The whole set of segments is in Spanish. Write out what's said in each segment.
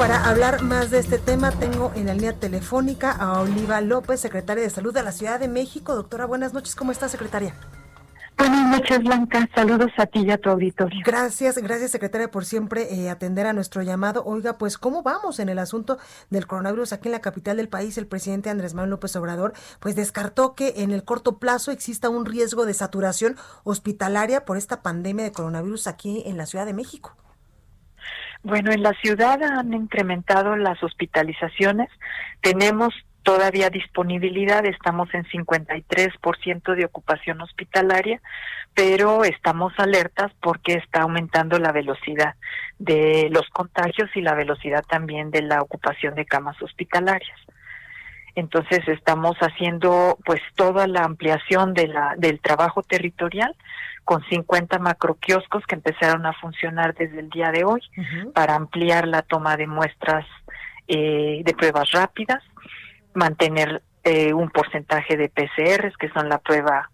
Para hablar más de este tema, tengo en la línea telefónica a Oliva López, secretaria de Salud de la Ciudad de México. Doctora, buenas noches. ¿Cómo está, secretaria? Buenas noches, Blanca. Saludos a ti y a tu auditorio. Gracias, gracias, secretaria, por siempre eh, atender a nuestro llamado. Oiga, pues, ¿cómo vamos en el asunto del coronavirus aquí en la capital del país? El presidente Andrés Manuel López Obrador, pues, descartó que en el corto plazo exista un riesgo de saturación hospitalaria por esta pandemia de coronavirus aquí en la Ciudad de México. Bueno, en la ciudad han incrementado las hospitalizaciones. Tenemos todavía disponibilidad, estamos en 53% de ocupación hospitalaria, pero estamos alertas porque está aumentando la velocidad de los contagios y la velocidad también de la ocupación de camas hospitalarias. Entonces estamos haciendo pues toda la ampliación de la del trabajo territorial con 50 macroquioscos que empezaron a funcionar desde el día de hoy para ampliar la toma de muestras eh, de pruebas rápidas mantener eh, un porcentaje de PCRs, que son la prueba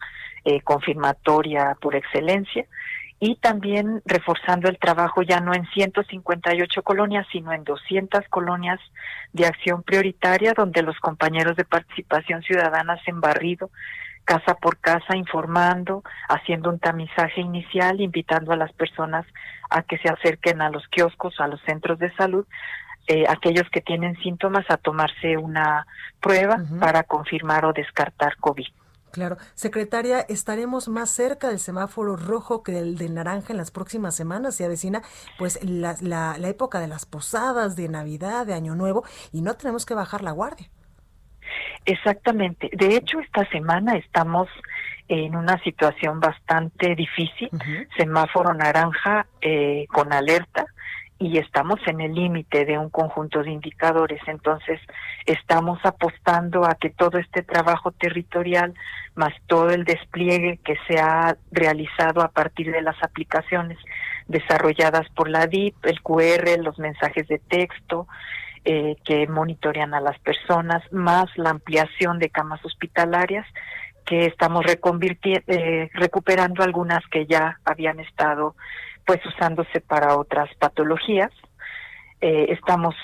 eh, confirmatoria por excelencia, y también reforzando el trabajo ya no en 158 colonias, sino en 200 colonias de acción prioritaria, donde los compañeros de participación ciudadana hacen barrido casa por casa, informando, haciendo un tamizaje inicial, invitando a las personas a que se acerquen a los kioscos, a los centros de salud, eh, aquellos que tienen síntomas a tomarse una prueba para confirmar o descartar COVID. Claro. Secretaria, ¿estaremos más cerca del semáforo rojo que del de naranja en las próximas semanas? Se avecina pues la, la, la época de las posadas, de Navidad, de Año Nuevo, y no tenemos que bajar la guardia. Exactamente. De hecho, esta semana estamos en una situación bastante difícil, semáforo naranja eh, con alerta, y estamos en el límite de un conjunto de indicadores. Entonces, estamos apostando a que todo este trabajo territorial, más todo el despliegue que se ha realizado a partir de las aplicaciones desarrolladas por la DIP, el QR, los mensajes de texto, eh, que monitorean a las personas, más la ampliación de camas hospitalarias, que estamos eh, recuperando algunas que ya habían estado pues usándose para otras patologías. Eh, estamos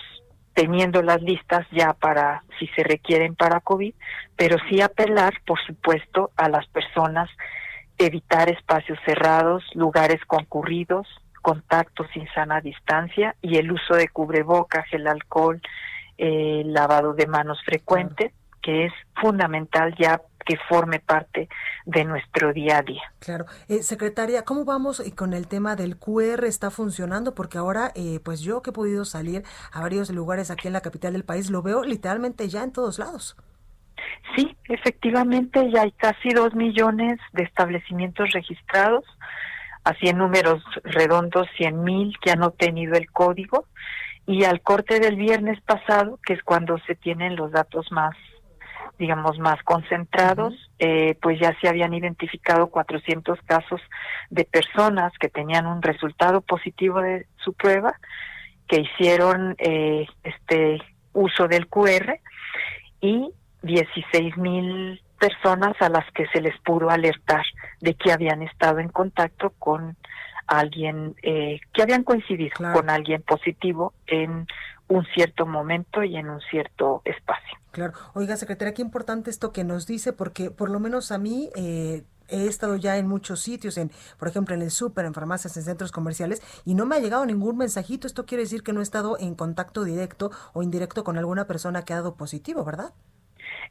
teniendo las listas ya para si se requieren para COVID, pero sí apelar, por supuesto, a las personas, evitar espacios cerrados, lugares concurridos, contactos sin sana distancia y el uso de cubrebocas, el alcohol, eh, lavado de manos frecuente, que es fundamental ya que forme parte de nuestro día a día. Claro. Eh, secretaria, ¿cómo vamos con el tema del QR? ¿Está funcionando? Porque ahora, eh, pues yo que he podido salir a varios lugares aquí en la capital del país, lo veo literalmente ya en todos lados. Sí, efectivamente, ya hay casi dos millones de establecimientos registrados, así en números redondos, cien mil que han obtenido el código, y al corte del viernes pasado, que es cuando se tienen los datos más digamos, más concentrados, eh, pues ya se habían identificado 400 casos de personas que tenían un resultado positivo de su prueba, que hicieron eh, este uso del QR y 16 mil personas a las que se les pudo alertar de que habían estado en contacto con alguien eh, que habían coincidido con alguien positivo en un cierto momento y en un cierto espacio. Claro. Oiga, secretaria, qué importante esto que nos dice, porque por lo menos a mí eh, he estado ya en muchos sitios, en, por ejemplo, en el súper, en farmacias, en centros comerciales, y no me ha llegado ningún mensajito. Esto quiere decir que no he estado en contacto directo o indirecto con alguna persona que ha dado positivo, ¿verdad?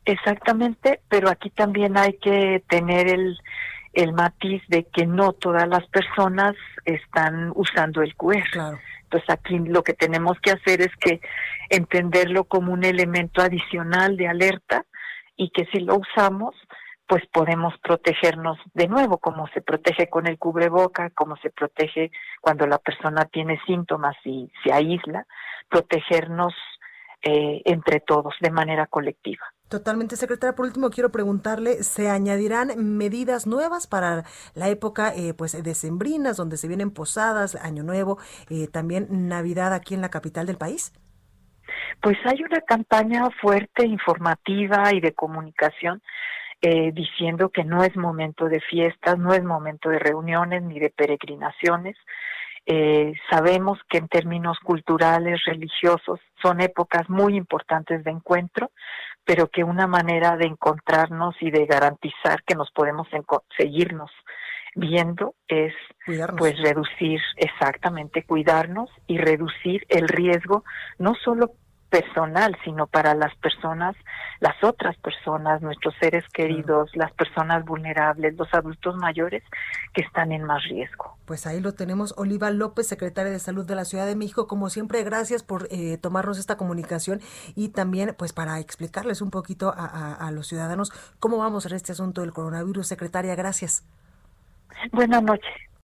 Exactamente, pero aquí también hay que tener el, el matiz de que no todas las personas están usando el QR. Claro. Entonces aquí lo que tenemos que hacer es que entenderlo como un elemento adicional de alerta y que si lo usamos, pues podemos protegernos de nuevo, como se protege con el cubreboca, como se protege cuando la persona tiene síntomas y se aísla, protegernos eh, entre todos de manera colectiva. Totalmente, secretaria. Por último, quiero preguntarle, ¿se añadirán medidas nuevas para la época eh, pues decembrinas, donde se vienen posadas, Año Nuevo, eh, también Navidad aquí en la capital del país? Pues hay una campaña fuerte, informativa y de comunicación eh, diciendo que no es momento de fiestas, no es momento de reuniones ni de peregrinaciones. Eh, sabemos que en términos culturales, religiosos, son épocas muy importantes de encuentro, pero que una manera de encontrarnos y de garantizar que nos podemos seguirnos viendo es pues reducir exactamente cuidarnos y reducir el riesgo no solo personal, sino para las personas, las otras personas, nuestros seres queridos, las personas vulnerables, los adultos mayores que están en más riesgo. Pues ahí lo tenemos, Oliva López, secretaria de Salud de la Ciudad de México. Como siempre, gracias por eh, tomarnos esta comunicación y también pues para explicarles un poquito a, a los ciudadanos cómo vamos en este asunto del coronavirus. Secretaria, gracias. Buenas noches.